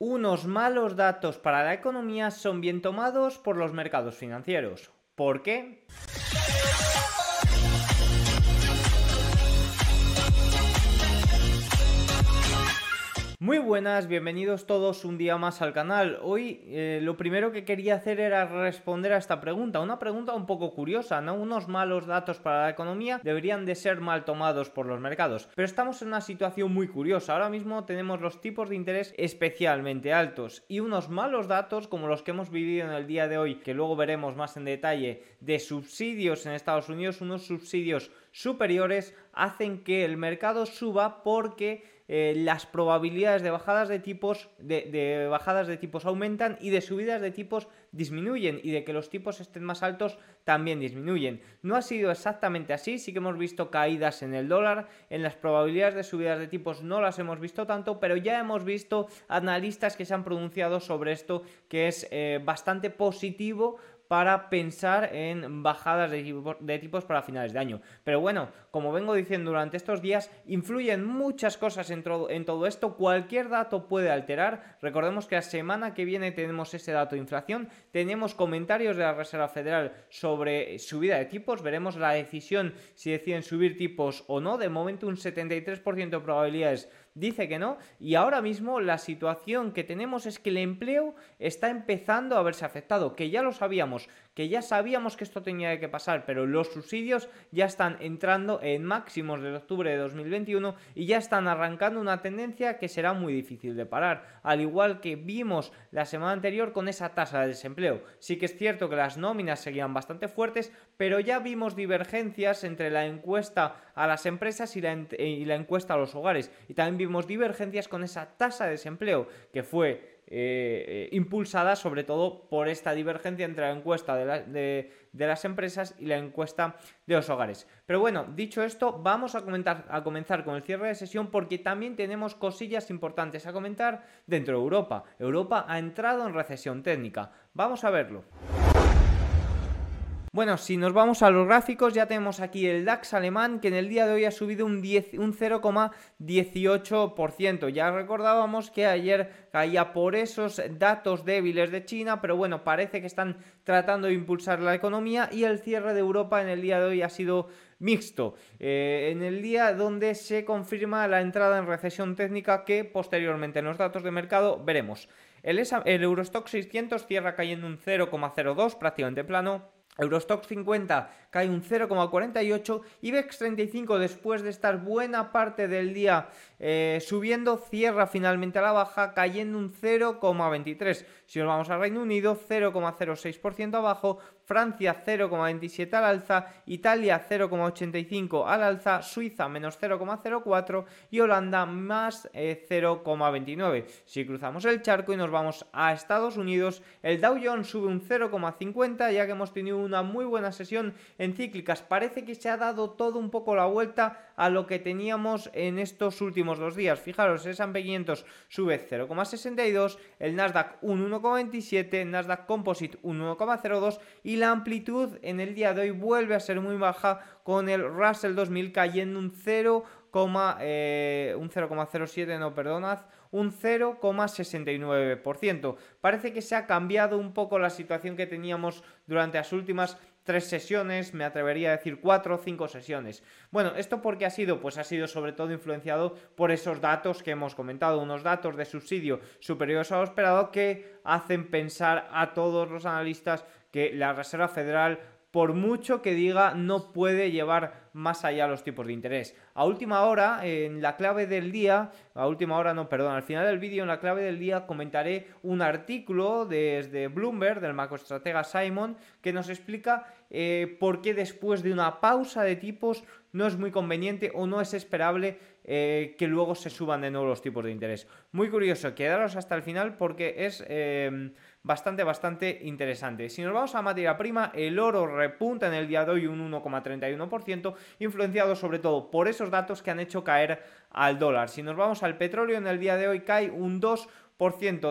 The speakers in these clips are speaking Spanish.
Unos malos datos para la economía son bien tomados por los mercados financieros. ¿Por qué? Muy buenas, bienvenidos todos un día más al canal. Hoy eh, lo primero que quería hacer era responder a esta pregunta, una pregunta un poco curiosa, ¿no? Unos malos datos para la economía deberían de ser mal tomados por los mercados, pero estamos en una situación muy curiosa. Ahora mismo tenemos los tipos de interés especialmente altos y unos malos datos como los que hemos vivido en el día de hoy, que luego veremos más en detalle, de subsidios en Estados Unidos, unos subsidios superiores hacen que el mercado suba porque eh, las probabilidades de bajadas de tipos de, bajadas de tipos aumentan y de subidas de tipos disminuyen y de que los tipos estén más altos también disminuyen. No ha sido exactamente así, sí que hemos visto caídas en el dólar, en las probabilidades de subidas de tipos no las hemos visto tanto, pero ya hemos visto analistas que se han pronunciado sobre esto que es eh, bastante positivo para pensar en bajadas de, tipos para finales de año. Pero bueno, como vengo diciendo durante estos días, influyen muchas cosas en, en todo esto. Cualquier dato puede alterar. Recordemos que la semana que viene tenemos ese dato de inflación. Tenemos comentarios de la Reserva Federal sobre subida de tipos. Veremos la decisión si deciden subir tipos o no. De momento un 73% de probabilidades dice que no y ahora mismo la situación que tenemos es que el empleo está empezando a verse afectado, que ya lo sabíamos, que ya sabíamos que esto tenía que pasar, pero los subsidios ya están entrando en máximos de octubre de 2021 y ya están arrancando una tendencia que será muy difícil de parar, al igual que vimos la semana anterior con esa tasa de desempleo. Sí que es cierto que las nóminas seguían bastante fuertes, pero ya vimos divergencias entre la encuesta a las empresas y la, y la encuesta a los hogares y también vimos divergencias con esa tasa de desempleo que fue eh, impulsada sobre todo por esta divergencia entre la encuesta de, las empresas y la encuesta de los hogares. Pero bueno, dicho esto, vamos a comenzar con el cierre de sesión porque también tenemos cosillas importantes a comentar dentro de Europa. Europa ha entrado en recesión técnica. Vamos a verlo. Bueno, si nos vamos a los gráficos, ya tenemos aquí el DAX alemán que en el día de hoy ha subido un, un 0,18%. Ya recordábamos que ayer caía por esos datos débiles de China, pero bueno, parece que están tratando de impulsar la economía y el cierre de Europa en el día de hoy ha sido mixto, eh, en el día donde se confirma la entrada en recesión técnica que posteriormente en los datos de mercado veremos. El, el Eurostock 600 cierra cayendo un 0,02, prácticamente plano. Eurostock 50 cae un 0,48 y BEX 35 después de estar buena parte del día eh, subiendo cierra finalmente a la baja cayendo un 0,23. Si nos vamos al Reino Unido 0,06% abajo, Francia 0,27 al alza, Italia 0,85 al alza, Suiza menos 0,04 y Holanda más 0,29. Eh, si cruzamos el charco y nos vamos a Estados Unidos, el Dow Jones sube un 0,50 ya que hemos tenido una muy buena sesión en cíclicas. Parece que se ha dado todo un poco la vuelta a lo que teníamos en estos últimos dos días. Fijaros, el S&P 500 sube 0,62, el Nasdaq un 1,27, el Nasdaq Composite un 1,02 y la amplitud en el día de hoy vuelve a ser muy baja con el Russell 2000 cayendo un 0, eh, un 0,07, no perdonad, un 0,69%. Parece que se ha cambiado un poco la situación que teníamos durante las últimas tres sesiones, me atrevería a decir cuatro o cinco sesiones. Bueno, ¿esto por qué ha sido? Pues ha sido sobre todo influenciado por esos datos que hemos comentado, unos datos de subsidio superiores a lo esperado que hacen pensar a todos los analistas que la Reserva Federal por mucho que diga, no puede llevar más allá los tipos de interés. A última hora, en la clave del día, a última hora no, perdón, al final del vídeo, en la clave del día, comentaré un artículo desde Bloomberg, del macroestratega Simon, que nos explica eh, por qué después de una pausa de tipos no es muy conveniente o no es esperable eh, que luego se suban de nuevo los tipos de interés. Muy curioso, quedaros hasta el final porque es... Eh, bastante, bastante interesante. Si nos vamos a materia prima, el oro repunta en el día de hoy un 1,31%, influenciado sobre todo por esos datos que han hecho caer al dólar. Si nos vamos al petróleo, en el día de hoy cae un 2%.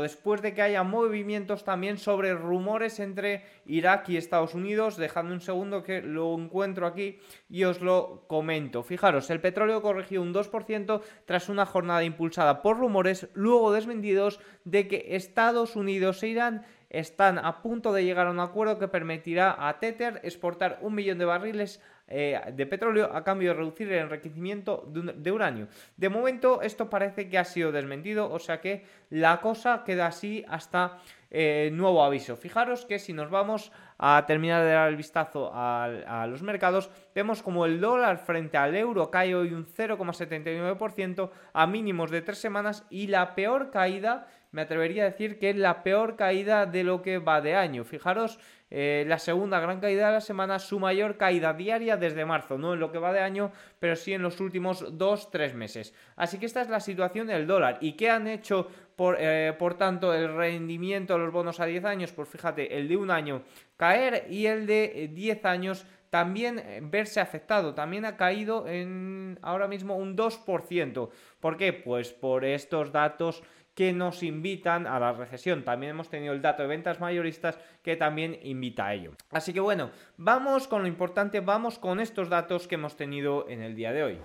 Después de que haya movimientos también sobre rumores entre Irak y Estados Unidos. Dejadme un segundo que lo encuentro aquí y os lo comento. Fijaros, el petróleo corrigió un 2% tras una jornada impulsada por rumores luego desmentidos de que Estados Unidos e Irán están a punto de llegar a un acuerdo que permitirá a Tether exportar un millón de barriles eh, de petróleo a cambio de reducir el enriquecimiento de, uranio. De momento esto parece que ha sido desmentido, o sea que la cosa queda así hasta eh, nuevo aviso. Fijaros que si nos vamos a terminar de dar el vistazo a, a los mercados, vemos como el dólar frente al euro cae hoy un 0,79% a mínimos de tres semanas y la peor caída me atrevería a decir que es la peor caída de lo que va de año. Fijaros, eh, la segunda gran caída de la semana, su mayor caída diaria desde marzo, no en lo que va de año, pero sí en los últimos 2-3 meses. Así que esta es la situación del dólar. ¿Y qué han hecho, por, eh, por tanto, el rendimiento de los bonos a 10 años? Pues fíjate, el de un año caer y el de 10 eh, años también verse afectado. También ha caído en ahora mismo un 2%. ¿Por qué? Pues por estos datos que nos invitan a la recesión. También hemos tenido el dato de ventas mayoristas que también invita a ello. Así que bueno, vamos con lo importante, vamos con estos datos que hemos tenido en el día de hoy.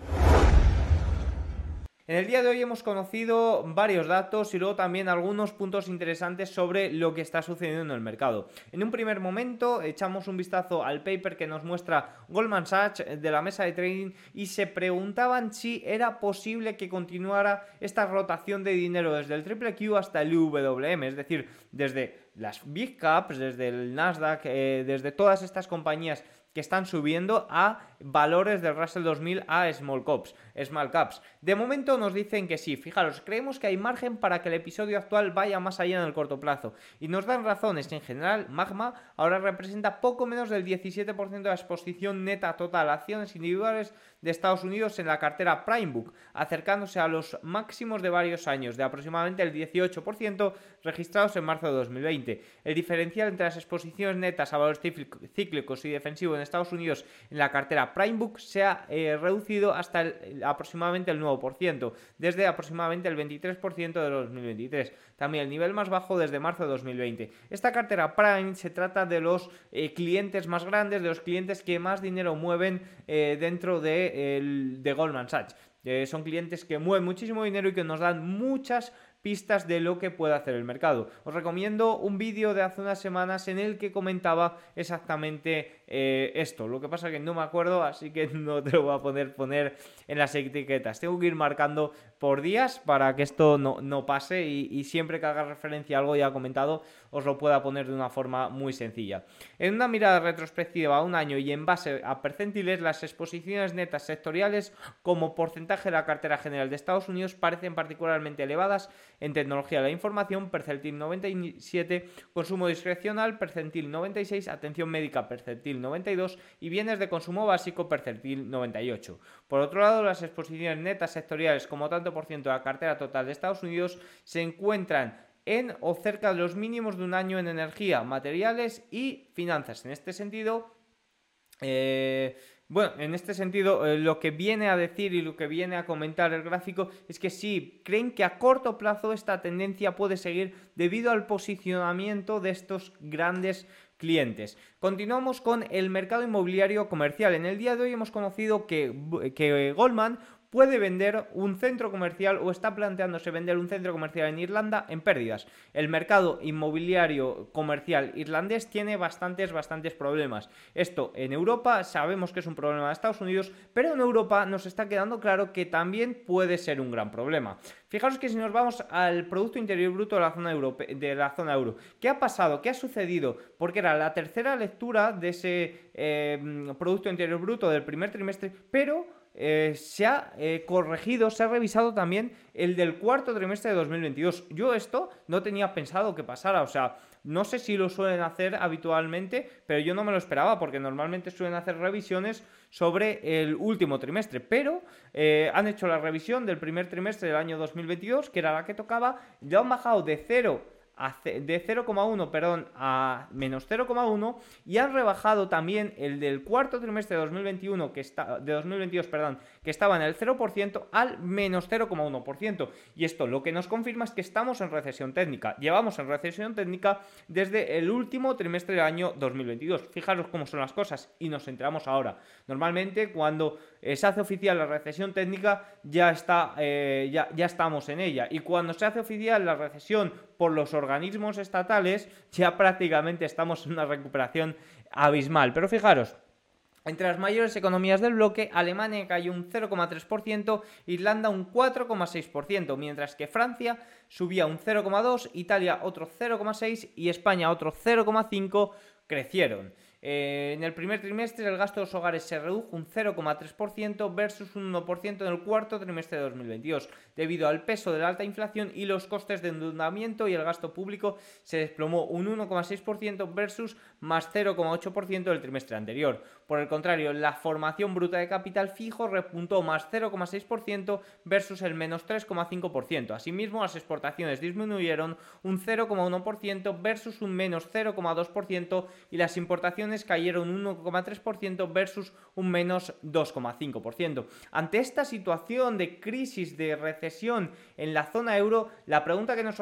En el día de hoy hemos conocido varios datos y luego también algunos puntos interesantes sobre lo que está sucediendo en el mercado. En un primer momento echamos un vistazo al paper que nos muestra Goldman Sachs de la mesa de trading y se preguntaban si era posible que continuara esta rotación de dinero desde el triple Q hasta el UWM, es decir, desde las big caps, desde el Nasdaq, eh, desde todas estas compañías que están subiendo a valores del Russell 2000 a small caps, small caps. De momento nos dicen que sí, fijaros, creemos que hay margen para que el episodio actual vaya más allá en el corto plazo y nos dan razones. En general, Magma ahora representa poco menos del 17% de la exposición neta total a acciones individuales de Estados Unidos en la cartera Primebook, acercándose a los máximos de varios años, de aproximadamente el 18% registrados en marzo de 2020. El diferencial entre las exposiciones netas a valores cíclicos y defensivos Estados Unidos en la cartera Primebook se ha eh, reducido hasta aproximadamente el 9%, desde aproximadamente el 23% de 2023. También el nivel más bajo desde marzo de 2020. Esta cartera Prime se trata de los eh, clientes más grandes, de los clientes que más dinero mueven eh, dentro de, de Goldman Sachs. son clientes que mueven muchísimo dinero y que nos dan muchas pistas de lo que puede hacer el mercado. Os recomiendo un vídeo de hace unas semanas en el que comentaba exactamente eh, esto. Lo que pasa es que no me acuerdo, así que no te lo voy a poner, poner en las etiquetas. Tengo que ir marcando por días para que esto no, pase y, siempre que haga referencia a algo ya comentado os lo pueda poner de una forma muy sencilla. En una mirada retrospectiva a un año y en base a percentiles, las exposiciones netas sectoriales como porcentaje de la cartera general de Estados Unidos parecen particularmente elevadas en tecnología de la información, percentil 97, consumo discrecional, percentil 96, atención médica, percentil 92 y bienes de consumo básico, percentil 98. Por otro lado, las exposiciones netas sectoriales como tanto por ciento de la cartera total de Estados Unidos se encuentran en o cerca de los mínimos de un año en energía, materiales y finanzas. En este sentido, eh, bueno, en este sentido, eh, lo que viene a decir y lo que viene a comentar el gráfico es que sí, creen que a corto plazo esta tendencia puede seguir debido al posicionamiento de estos grandes clientes. Continuamos con el mercado inmobiliario comercial. En el día de hoy hemos conocido que, que Goldman puede vender un centro comercial o está planteándose vender un centro comercial en Irlanda en pérdidas. El mercado inmobiliario comercial irlandés tiene bastantes, bastantes problemas. Esto en Europa sabemos que es un problema de Estados Unidos, pero en Europa nos está quedando claro que también puede ser un gran problema. Fijaros que si nos vamos al Producto Interior Bruto de la zona, de la zona euro, ¿qué ha pasado? ¿Qué ha sucedido? Porque era la tercera lectura de ese eh, Producto Interior Bruto del primer trimestre, pero eh, se ha eh, corregido, se ha revisado también el del cuarto trimestre de 2022. Yo esto no tenía pensado que pasara, o sea, no sé si lo suelen hacer habitualmente, pero yo no me lo esperaba porque normalmente suelen hacer revisiones sobre el último trimestre, pero eh, han hecho la revisión del primer trimestre del año 2022, que era la que tocaba, ya han bajado de 0 de 0,1 perdón, a menos 0,1 y han rebajado también el del cuarto trimestre de 2021 que está de 2022, perdón, que estaba en el 0% al menos 0,1%. Y esto lo que nos confirma es que estamos en recesión técnica. Llevamos en recesión técnica desde el último trimestre del año 2022. Fijaros cómo son las cosas y nos enteramos ahora. Normalmente cuando eh, se hace oficial la recesión técnica ya está eh, ya, ya estamos en ella y cuando se hace oficial la recesión por los organismos estatales ya prácticamente estamos en una recuperación abismal. Pero fijaros, entre las mayores economías del bloque, Alemania cayó un 0,3%, Irlanda un 4,6%, mientras que Francia subía un 0,2%, Italia otro 0,6% y España otro 0,5% crecieron. Eh, en el primer trimestre el gasto de los hogares se redujo un 0,3% versus un 1% en el cuarto trimestre de 2022, debido al peso de la alta inflación y los costes de endeudamiento y el gasto público se desplomó un 1,6% versus más 0,8% del trimestre anterior. Por el contrario, la formación bruta de capital fijo repuntó más 0,6% versus el menos 3,5%. Asimismo, las exportaciones disminuyeron un 0,1% versus un menos 0,2% y las importaciones cayeron un 1,3% versus un menos 2,5%. Ante esta situación de crisis, de recesión en la zona euro, la pregunta que nos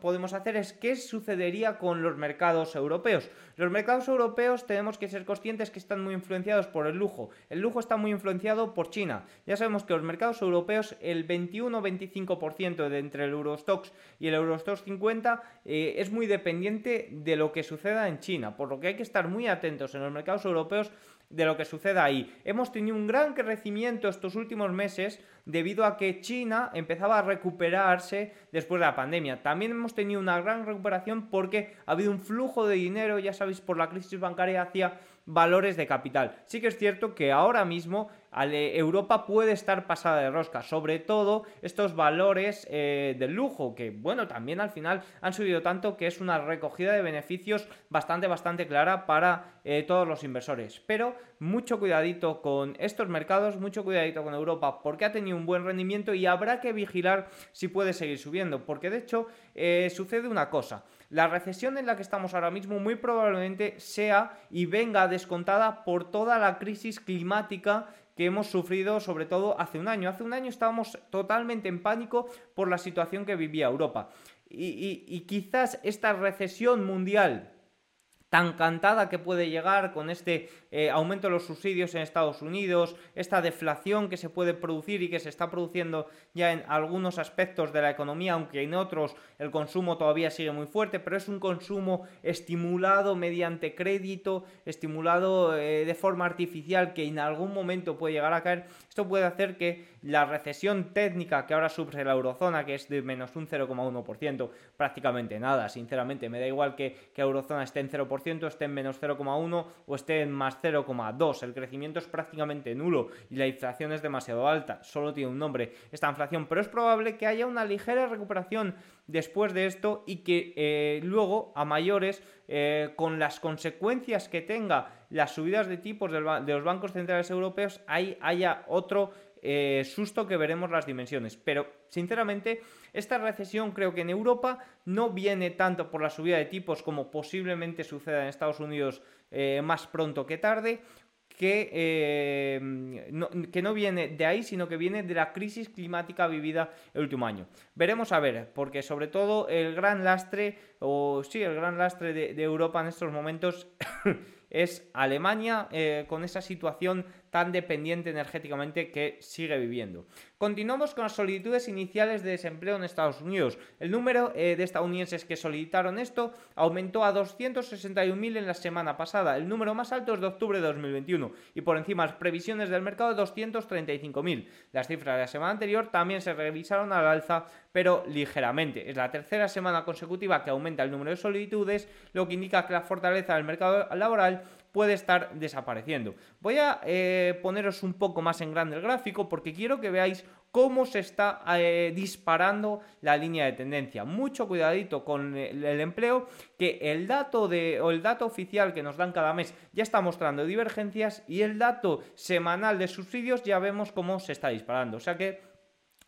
podemos hacer es ¿qué sucedería con los mercados europeos? Los mercados europeos tenemos que ser conscientes que están muy influenciados por el lujo. El lujo está muy influenciado por China. Ya sabemos que los mercados europeos, el 21-25% de entre el Eurostox y el Eurostox 50 eh, es muy dependiente de lo que suceda en China, por lo que hay que estar muy atentos en los mercados europeos de lo que suceda ahí. Hemos tenido un gran crecimiento estos últimos meses debido a que China empezaba a recuperarse después de la pandemia. También hemos tenido una gran recuperación porque ha habido un flujo de dinero, ya sabéis, por la crisis bancaria hacia valores de capital. Sí que es cierto que ahora mismo Europa puede estar pasada de rosca, sobre todo estos valores eh, del lujo, que bueno, también al final han subido tanto que es una recogida de beneficios bastante, bastante clara para eh, todos los inversores. Pero mucho cuidadito con estos mercados, mucho cuidadito con Europa, porque ha tenido un buen rendimiento y habrá que vigilar si puede seguir subiendo, porque de hecho eh, sucede una cosa. La recesión en la que estamos ahora mismo muy probablemente sea y venga descontada por toda la crisis climática que hemos sufrido sobre todo hace un año. Hace un año estábamos totalmente en pánico por la situación que vivía Europa. Y, quizás esta recesión mundial tan cantada que puede llegar con este eh, aumento de los subsidios en Estados Unidos, esta deflación que se puede producir y que se está produciendo ya en algunos aspectos de la economía, aunque en otros el consumo todavía sigue muy fuerte, pero es un consumo estimulado mediante crédito, estimulado eh, de forma artificial que en algún momento puede llegar a caer. Esto puede hacer que la recesión técnica que ahora sufre la eurozona, que es de menos un 0,1%, prácticamente nada, sinceramente, me da igual que, que eurozona esté en 0%, esté en menos 0,1 o esté en más 0,2. El crecimiento es prácticamente nulo y la inflación es demasiado alta. Solo tiene un nombre esta inflación, pero es probable que haya una ligera recuperación después de esto y que eh, luego a mayores eh, con las consecuencias que tenga las subidas de tipos de los bancos centrales europeos ahí haya otro eh, susto que veremos las dimensiones. Pero, sinceramente, esta recesión creo que en Europa no viene tanto por la subida de tipos como posiblemente suceda en Estados Unidos eh, más pronto que tarde, que, eh, no, que, no, viene de ahí, sino que viene de la crisis climática vivida el último año. Veremos a ver, porque sobre todo el gran lastre, o sí, el gran lastre de Europa en estos momentos es Alemania con esa situación tan dependiente energéticamente que sigue viviendo. Continuamos con las solicitudes iniciales de desempleo en Estados Unidos. El número eh, de estadounidenses que solicitaron esto aumentó a 261.000 en la semana pasada. El número más alto es de octubre de 2021 y por encima las previsiones del mercado de 235.000. Las cifras de la semana anterior también se revisaron al alza, pero ligeramente. Es la tercera semana consecutiva que aumenta el número de solicitudes, lo que indica que la fortaleza del mercado laboral puede estar desapareciendo. Voy a eh, poneros un poco más en grande el gráfico porque quiero que veáis cómo se está eh, disparando la línea de tendencia. Mucho cuidadito con el, empleo, que el dato de o el dato oficial que nos dan cada mes ya está mostrando divergencias y el dato semanal de subsidios ya vemos cómo se está disparando. O sea que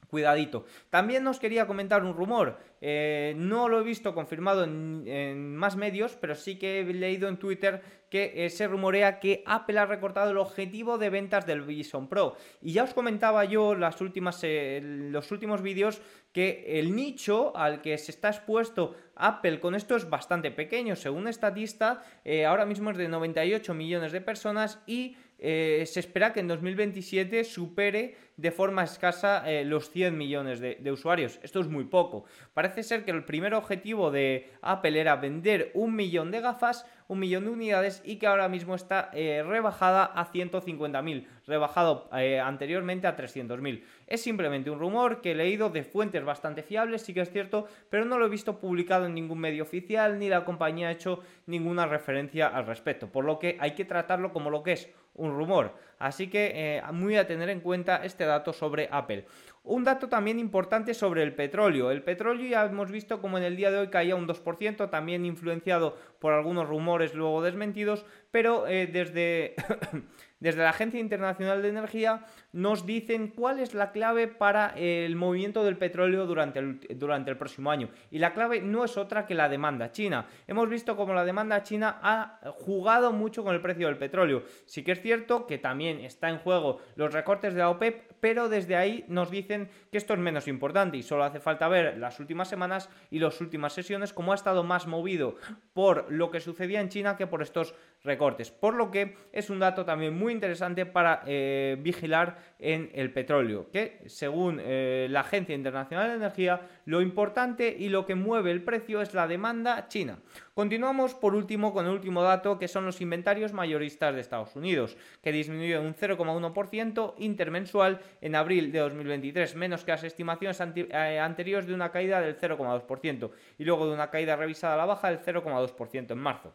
Cuidadito. También os quería comentar un rumor. Eh, no lo he visto confirmado en, más medios, pero sí que he leído en Twitter que eh, se rumorea que Apple ha recortado el objetivo de ventas del Vision Pro. Y ya os comentaba yo las últimas, eh, los últimos vídeos que el nicho al que se está expuesto Apple con esto es bastante pequeño. Según estatista, ahora mismo es de 98 millones de personas y se espera que en 2027 supere de forma escasa eh, los 100 millones de, usuarios. Esto es muy poco. Parece ser que el primer objetivo de Apple era vender un millón de gafas, un millón de unidades y que ahora mismo está eh, rebajada a 150.000, rebajado eh, anteriormente a 300.000. Es simplemente un rumor que he leído de fuentes bastante fiables, sí que es cierto, pero no lo he visto publicado en ningún medio oficial ni la compañía ha hecho ninguna referencia al respecto, por lo que hay que tratarlo como lo que es un rumor. Así que eh, muy a tener en cuenta este dato sobre Apple. Un dato también importante sobre el petróleo. El petróleo ya hemos visto como en el día de hoy caía un 2%, también influenciado por algunos rumores luego desmentidos, pero eh, desde Desde la Agencia Internacional de Energía nos dicen cuál es la clave para el movimiento del petróleo durante el, durante el próximo año. Y la clave no es otra que la demanda china. Hemos visto cómo la demanda china ha jugado mucho con el precio del petróleo. Sí que es cierto que también está en juego los recortes de la OPEP, pero desde ahí nos dicen que esto es menos importante y solo hace falta ver las últimas semanas y las últimas sesiones cómo ha estado más movido por lo que sucedía en China que por estos recortes. Por lo que es un dato también muy interesante para eh, vigilar en el petróleo, que según eh, la Agencia Internacional de Energía, lo importante y lo que mueve el precio es la demanda china. Continuamos por último con el último dato, que son los inventarios mayoristas de Estados Unidos, que disminuyó un 0,1% intermensual en abril de 2023, menos que las estimaciones eh, anteriores de una caída del 0,2% y luego de una caída revisada a la baja del 0,2% en marzo.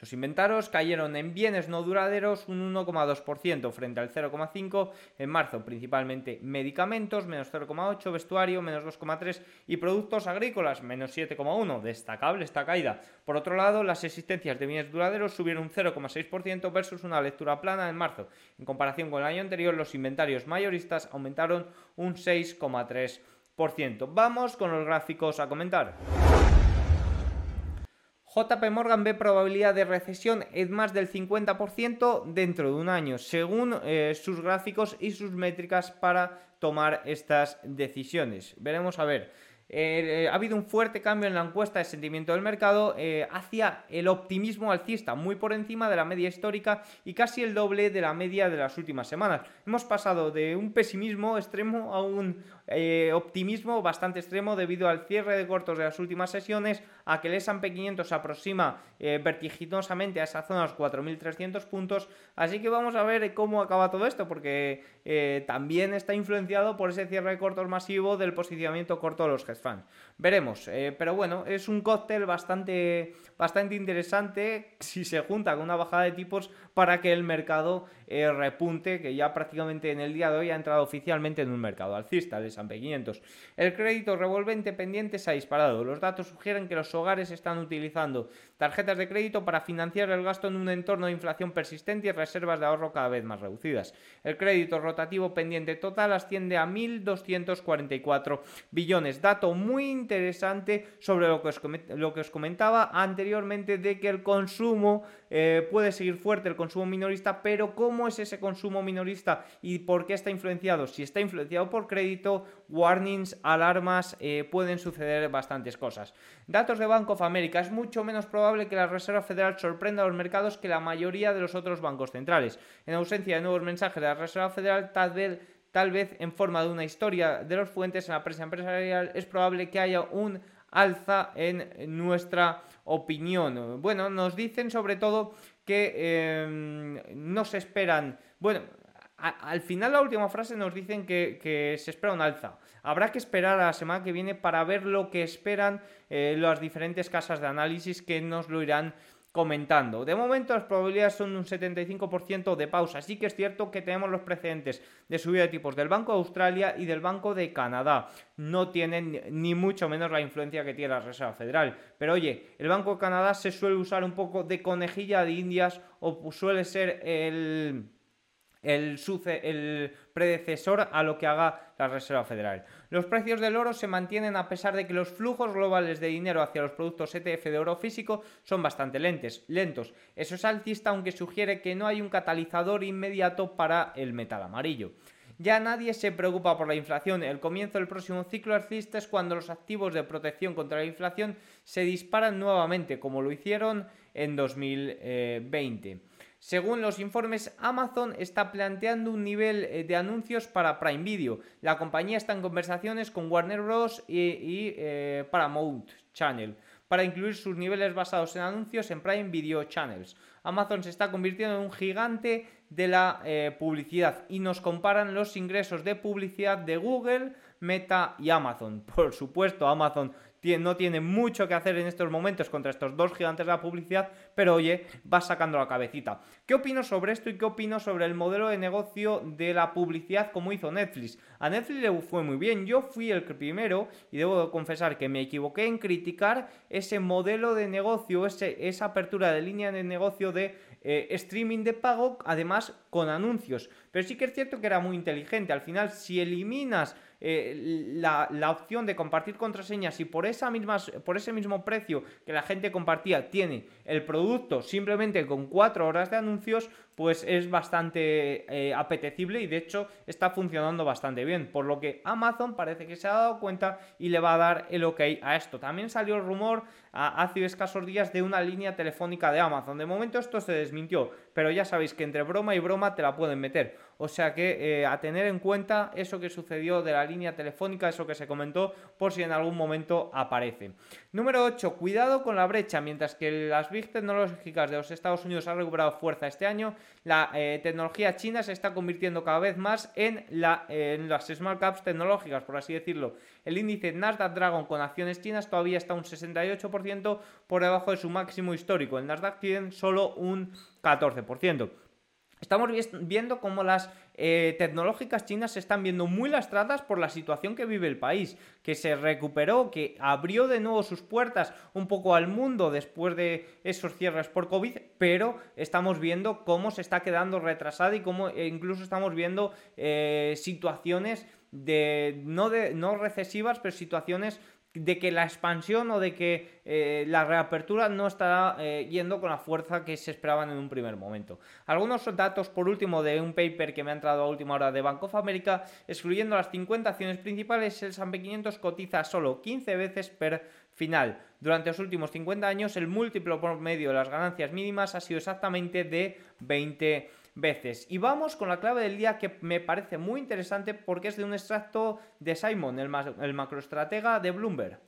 Los inventarios cayeron en bienes no duraderos un 1,2% frente al 0,5% en marzo, principalmente medicamentos, menos 0,8%, vestuario, menos 2,3% y productos agrícolas, menos 7,1%. Destacable esta caída. Por otro lado, las existencias de bienes duraderos subieron un 0,6% versus una lectura plana en marzo. En comparación con el año anterior, los inventarios mayoristas aumentaron un 6,3%. Vamos con los gráficos a comentar. JP Morgan ve probabilidad de recesión en más del 50% dentro de un año, según eh, sus gráficos y sus métricas para tomar estas decisiones. Veremos a ver. Eh, ha habido un fuerte cambio en la encuesta de sentimiento del mercado eh, hacia el optimismo alcista, muy por encima de la media histórica y casi el doble de la media de las últimas semanas. Hemos pasado de un pesimismo extremo a un eh, optimismo bastante extremo debido al cierre de cortos de las últimas sesiones, a que el S&P 500 se aproxima eh, vertiginosamente a esa zona de los 4.300 puntos, así que vamos a ver cómo acaba todo esto, porque eh, también está influenciado por ese cierre de cortos masivo del posicionamiento corto de los hedge funds. Veremos, pero bueno, es un cóctel bastante, bastante interesante si se junta con una bajada de tipos para que el mercado repunte, que ya prácticamente en el día de hoy ha entrado oficialmente en un mercado alcista. Les el crédito revolvente pendiente se ha disparado. Los datos sugieren que los hogares están utilizando tarjetas de crédito para financiar el gasto en un entorno de inflación persistente y reservas de ahorro cada vez más reducidas. El crédito rotativo pendiente total asciende a 1.244 billones. Dato muy interesante sobre lo que os, comentaba anteriormente de que el consumo eh, puede seguir fuerte, el consumo minorista, pero ¿cómo es ese consumo minorista y por qué está influenciado? Si está influenciado por crédito, warnings, alarmas, eh, pueden suceder bastantes cosas. Datos de Bank of America. Es mucho menos probable que la Reserva Federal sorprenda a los mercados que la mayoría de los otros bancos centrales. En ausencia de nuevos mensajes de la Reserva Federal, tal vez, tal vez en forma de una historia de los fuentes en la prensa empresarial, es probable que haya un alza en nuestra opinión. Bueno, nos dicen sobre todo que eh, no se esperan, bueno, al final la última frase nos dicen que, se espera un alza. Habrá que esperar a la semana que viene para ver lo que esperan eh, las diferentes casas de análisis que nos lo irán comentando. De momento las probabilidades son un 75% de pausa. Sí que es cierto que tenemos los precedentes de subida de tipos del Banco de Australia y del Banco de Canadá. No tienen ni mucho menos la influencia que tiene la Reserva Federal. Pero oye, el Banco de Canadá se suele usar un poco de conejilla de indias o suele ser el el, el predecesor a lo que haga la Reserva Federal. Los precios del oro se mantienen a pesar de que los flujos globales de dinero hacia los productos ETF de oro físico son bastante lentes, lentos. Eso es alcista aunque sugiere que no hay un catalizador inmediato para el metal amarillo. Ya nadie se preocupa por la inflación. El comienzo del próximo ciclo alcista es cuando los activos de protección contra la inflación se disparan nuevamente, como lo hicieron en 2020. Según los informes, Amazon está planteando un nivel eh, de anuncios para Prime Video. La compañía está en conversaciones con Warner Bros. y, eh, Paramount Channel para incluir sus niveles basados en anuncios en Prime Video Channels. Amazon se está convirtiendo en un gigante de la eh, publicidad y nos comparan los ingresos de publicidad de Google, Meta y Amazon. Por supuesto, Amazon no tiene mucho que hacer en estos momentos contra estos dos gigantes de la publicidad, pero oye, va sacando la cabecita. ¿Qué opino sobre esto y qué opino sobre el modelo de negocio de la publicidad como hizo Netflix? A Netflix le fue muy bien, yo fui el primero y debo confesar que me equivoqué en criticar ese modelo de negocio, ese, esa apertura de línea de negocio de eh, streaming de pago, además con anuncios. Pero sí que es cierto que era muy inteligente. Al final, si eliminas eh, la, opción de compartir contraseñas y por, esa por ese mismo precio que la gente compartía tiene el producto simplemente con cuatro horas de anuncios, pues es bastante eh, apetecible y de hecho está funcionando bastante bien. Por lo que Amazon parece que se ha dado cuenta y le va a dar el ok a esto. También salió el rumor hace escasos días de una línea telefónica de Amazon. De momento esto se desmintió, pero ya sabéis que entre broma y broma te la pueden meter. O sea que eh, a tener en cuenta eso que sucedió de la línea telefónica, eso que se comentó, por si en algún momento aparece. Número 8. Cuidado con la brecha. Mientras que las big tecnológicas de los Estados Unidos han recuperado fuerza este año, la eh, tecnología china se está convirtiendo cada vez más en, la, en las small caps tecnológicas, por así decirlo. El índice Nasdaq Dragon con acciones chinas todavía está un 68% por debajo de su máximo histórico. El Nasdaq tiene solo un 14%. Estamos viendo cómo las eh, tecnológicas chinas se están viendo muy lastradas por la situación que vive el país, que se recuperó, que abrió de nuevo sus puertas un poco al mundo después de esos cierres por COVID, pero estamos viendo cómo se está quedando retrasada y cómo e incluso estamos viendo eh, situaciones de no, de no recesivas, pero situaciones de que la expansión o de que eh, la reapertura no está eh, yendo con la fuerza que se esperaban en un primer momento. Algunos datos, por último, de un paper que me ha entrado a última hora de Bank of America, excluyendo las 50 acciones principales, el S&P 500 cotiza solo 15 veces per final. Durante los últimos 50 años, el múltiplo por medio de las ganancias mínimas ha sido exactamente de 20 veces. Y vamos con la clave del día que me parece muy interesante porque es de un extracto de Simon, el, el macroestratega de Bloomberg.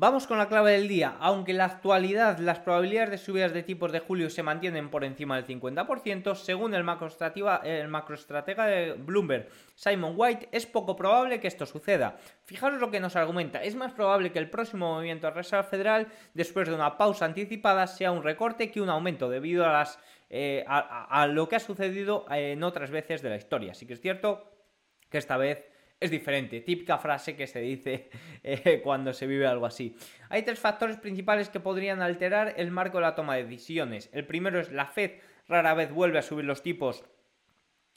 Vamos con la clave del día. Aunque en la actualidad las probabilidades de subidas de tipos de julio se mantienen por encima del 50%, según el macroestratega, de Bloomberg, Simon White, es poco probable que esto suceda. Fijaros lo que nos argumenta. Es más probable que el próximo movimiento de Reserva Federal, después de una pausa anticipada, sea un recorte que un aumento debido a, las, eh, a lo que ha sucedido en otras veces de la historia. Así que es cierto que esta vez es diferente. Típica frase que se dice eh, cuando se vive algo así. Hay tres factores principales que podrían alterar el marco de la toma de decisiones. El primero es la Fed rara vez vuelve a subir los tipos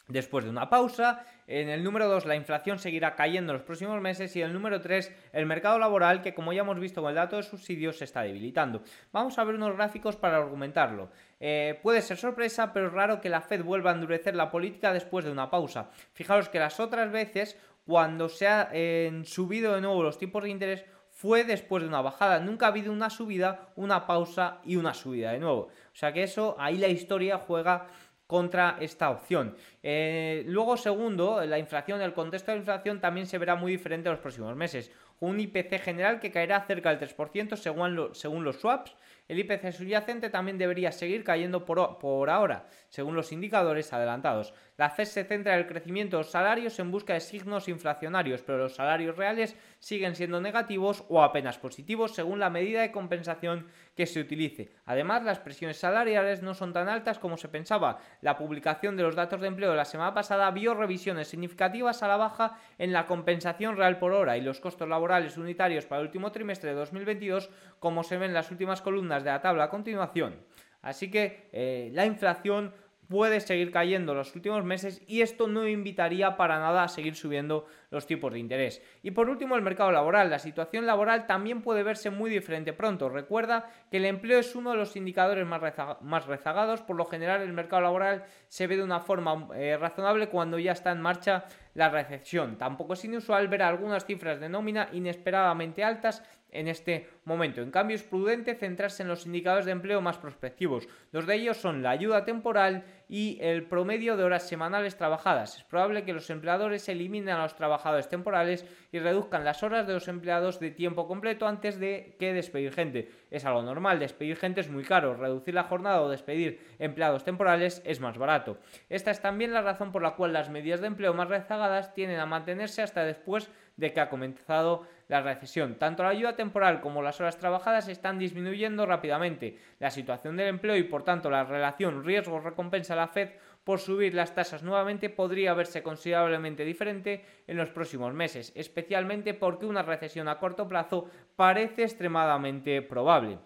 después de una pausa. En el número 2, la inflación seguirá cayendo en los próximos meses. Y en el número 3, el mercado laboral, que como ya hemos visto con el dato de subsidios, se está debilitando. Vamos a ver unos gráficos para argumentarlo. Eh, puede ser sorpresa, pero es raro que la Fed vuelva a endurecer la política después de una pausa. Fijaros que las otras veces cuando se han subido de nuevo los tipos de interés fue después de una bajada. Nunca ha habido una subida, una pausa y una subida de nuevo. O sea que eso, ahí la historia juega contra esta opción. Eh, luego, segundo, la inflación, el contexto de la inflación también se verá muy diferente en los próximos meses. Un IPC general que caerá cerca del 3% según, según los swaps el IPC subyacente también debería seguir cayendo por, ahora, según los indicadores adelantados. La FED se centra en el crecimiento de los salarios en busca de signos inflacionarios, pero los salarios reales siguen siendo negativos o apenas positivos según la medida de compensación que se utilice. Además, las presiones salariales no son tan altas como se pensaba. La publicación de los datos de empleo la semana pasada vio revisiones significativas a la baja en la compensación real por hora y los costos laborales unitarios para el último trimestre de 2022, como se ven en las últimas columnas de la tabla a continuación. Así que eh, la inflación puede seguir cayendo los últimos meses y esto no invitaría para nada a seguir subiendo los tipos de interés. Y por último, el mercado laboral. La situación laboral también puede verse muy diferente pronto. Recuerda que el empleo es uno de los indicadores más, rezagados. Por lo general, el mercado laboral se ve de una forma eh, razonable cuando ya está en marcha la recesión. Tampoco es inusual ver algunas cifras de nómina inesperadamente altas en este momento. En cambio, es prudente centrarse en los indicadores de empleo más prospectivos. Dos de ellos son la ayuda temporal y el promedio de horas semanales trabajadas. Es probable que los empleadores eliminen a los trabajadores temporales y reduzcan las horas de los empleados de tiempo completo antes de que despedir gente. Es algo normal, despedir gente es muy caro, reducir la jornada o despedir empleados temporales es más barato. Esta es también la razón por la cual las medidas de empleo más rezagadas tienden a mantenerse hasta después de que ha comenzado la recesión. Tanto la ayuda temporal como las horas trabajadas están disminuyendo rápidamente. La situación del empleo y por tanto la relación riesgo-recompensa a la Fed por subir las tasas nuevamente podría verse considerablemente diferente en los próximos meses, especialmente porque una recesión a corto plazo parece extremadamente probable.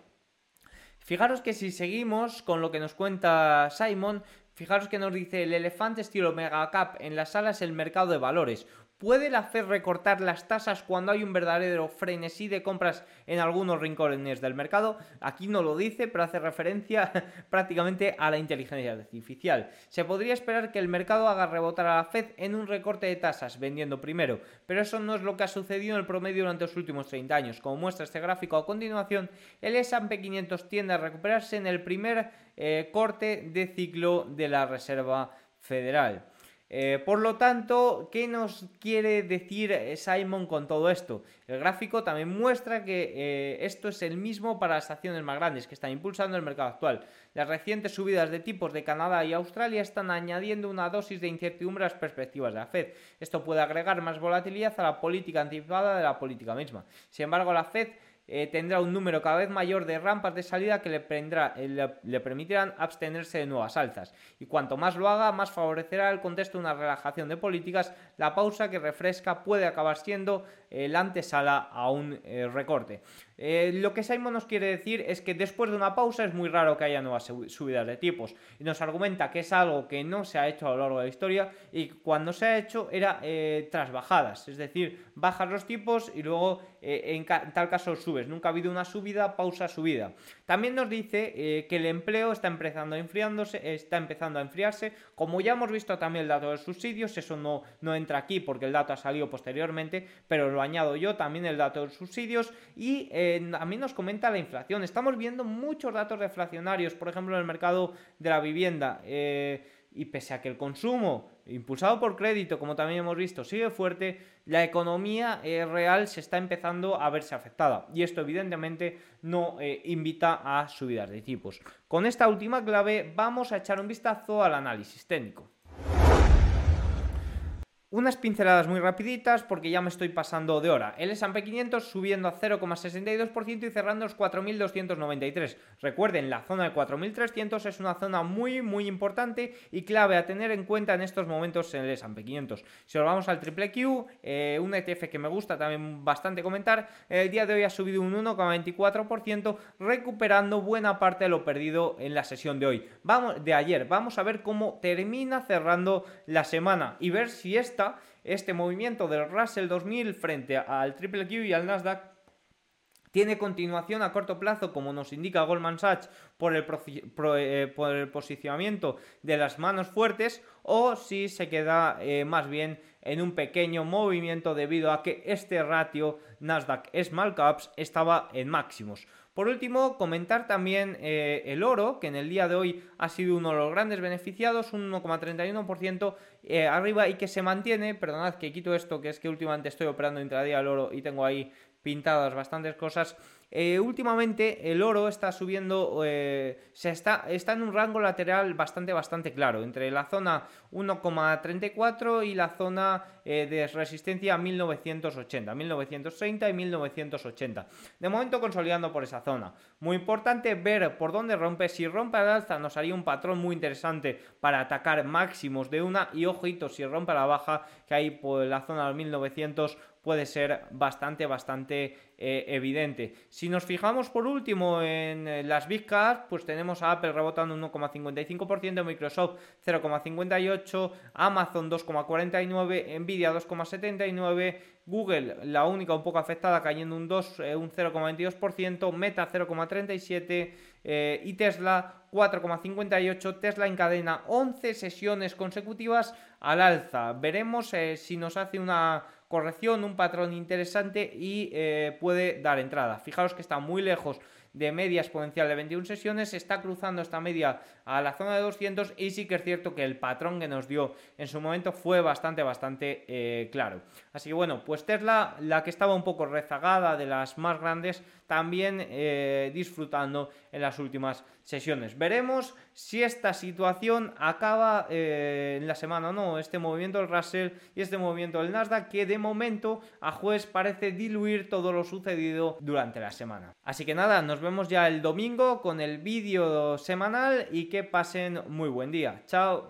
Fijaros que si seguimos con lo que nos cuenta Simon, fijaros que nos dice el elefante estilo mega cap en las salas el mercado de valores, ¿Puede la Fed recortar las tasas cuando hay un verdadero frenesí de compras en algunos rincones del mercado? Aquí no lo dice, pero hace referencia prácticamente a la inteligencia artificial. Se podría esperar que el mercado haga rebotar a la Fed en un recorte de tasas, vendiendo primero, pero eso no es lo que ha sucedido en el promedio durante los últimos 30 años. Como muestra este gráfico a continuación, el S&P 500 tiende a recuperarse en el primer eh, corte de ciclo de la Reserva Federal. Eh, por lo tanto, ¿qué nos quiere decir eh, Simon con todo esto? El gráfico también muestra que eh, esto es el mismo para las acciones más grandes que están impulsando el mercado actual. Las recientes subidas de tipos de Canadá y Australia están añadiendo una dosis de incertidumbre a las perspectivas de la Fed. Esto puede agregar más volatilidad a la política anticipada de la política misma. Sin embargo, la Fed eh, tendrá un número cada vez mayor de rampas de salida que eh, le, permitirán abstenerse de nuevas alzas. Y cuanto más lo haga, más favorecerá el contexto de una relajación de políticas. La pausa que refresca puede acabar siendo la antesala a un eh, lo que Simon nos quiere decir es que después de una pausa es muy raro que haya nuevas subidas de tipos. Y nos argumenta que es algo que no se ha hecho a lo largo de la historia y cuando se ha hecho era tras bajadas. Es decir, bajas los tipos y luego en, tal caso subes. Nunca ha habido una subida, pausa, subida. También nos dice eh, que el empleo está empezando a enfriándose, está empezando a enfriarse. Como ya hemos visto también el dato de subsidios, eso no, no entra aquí porque el dato ha salido posteriormente, pero lo añado yo también el dato de subsidios. Y a mí nos comenta la inflación. Estamos viendo muchos datos deflacionarios, por ejemplo, en el mercado de la vivienda. Eh, y pese a que el consumo, impulsado por crédito, como también hemos visto, sigue fuerte, la economía eh, real se está empezando a verse afectada. Y esto evidentemente no eh, invita a subidas de tipos. Con esta última clave vamos a echar un vistazo al análisis técnico. Unas pinceladas muy rapiditas porque ya me estoy pasando de hora. El S&P 500 subiendo a 0,62% y cerrando los 4.293. Recuerden, la zona de 4.300 es una zona muy muy importante y clave a tener en cuenta en estos momentos en el S&P 500. Si nos vamos al triple Q, eh, un ETF que me gusta también bastante comentar, el día de hoy ha subido un 1,24% recuperando buena parte de lo perdido en la sesión de hoy. Vamos de ayer, vamos a ver cómo termina cerrando la semana y ver si esta este movimiento del Russell 2000 frente al Triple Q y al Nasdaq tiene continuación a corto plazo, como nos indica Goldman Sachs, por el, eh, posicionamiento de las manos fuertes, o si se queda eh, más bien en un pequeño movimiento debido a que este ratio Nasdaq Small Caps estaba en máximos. Por último, comentar también eh, el oro, que en el día de hoy ha sido uno de los grandes beneficiados, un 1,31% eh, arriba y que se mantiene, perdonad que quito esto, que es que últimamente estoy operando intradía el oro y tengo ahí pintadas bastantes cosas, eh, últimamente el oro está subiendo, eh, se está, está en un rango lateral bastante, bastante claro, entre la zona 1,34 y la zona eh, de resistencia 1980, 1930 y 1980. De momento consolidando por esa zona. Muy importante ver por dónde rompe. Si rompe al alza nos haría un patrón muy interesante para atacar máximos de una y ojito si rompe a la baja que hay por la zona de los 1900 puede ser bastante, bastante eh, evidente. Si nos fijamos por último en eh, las Big pues tenemos a Apple rebotando un 1,55%, Microsoft 0,58%, Amazon 2,49%, Nvidia 2,79%, Google, la única un poco afectada, cayendo un 2, eh, un 0,22%, Meta 0,37% y Tesla 4,58%. Tesla encadena 11 sesiones consecutivas al alza. Veremos si nos hace una corrección, un patrón interesante y eh, puede dar entrada. Fijaros que está muy lejos de media exponencial de 21 sesiones, está cruzando esta media a la zona de 200 y sí que es cierto que el patrón que nos dio en su momento fue bastante, bastante eh, claro. Así que bueno, pues Tesla, la que estaba un poco rezagada de las más grandes, también eh, disfrutando en las últimas sesiones. Veremos si esta situación acaba eh, en la semana o no, este movimiento del Russell y este movimiento del Nasdaq, que de momento a juez parece diluir todo lo sucedido durante la semana. Así que nada, nos vemos ya el domingo con el vídeo semanal y que pasen muy buen día. Chao.